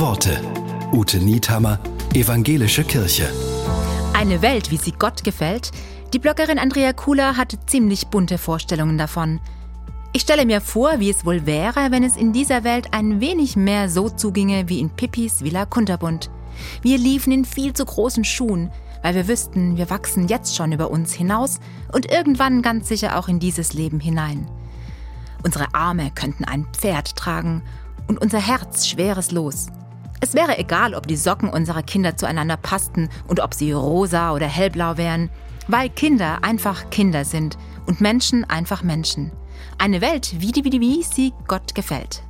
Worte. Ute Niethammer, Evangelische Kirche. Eine Welt, wie sie Gott gefällt. Die Bloggerin Andrea Kula hat ziemlich bunte Vorstellungen davon. Ich stelle mir vor, wie es wohl wäre, wenn es in dieser Welt ein wenig mehr so zuginge wie in Pippis Villa Kunterbund. Wir liefen in viel zu großen Schuhen, weil wir wüssten, wir wachsen jetzt schon über uns hinaus und irgendwann ganz sicher auch in dieses Leben hinein. Unsere Arme könnten ein Pferd tragen und unser Herz schweres Los. Es wäre egal, ob die Socken unserer Kinder zueinander passten und ob sie rosa oder hellblau wären, weil Kinder einfach Kinder sind und Menschen einfach Menschen. Eine Welt, wie die, wie die, wie sie Gott gefällt.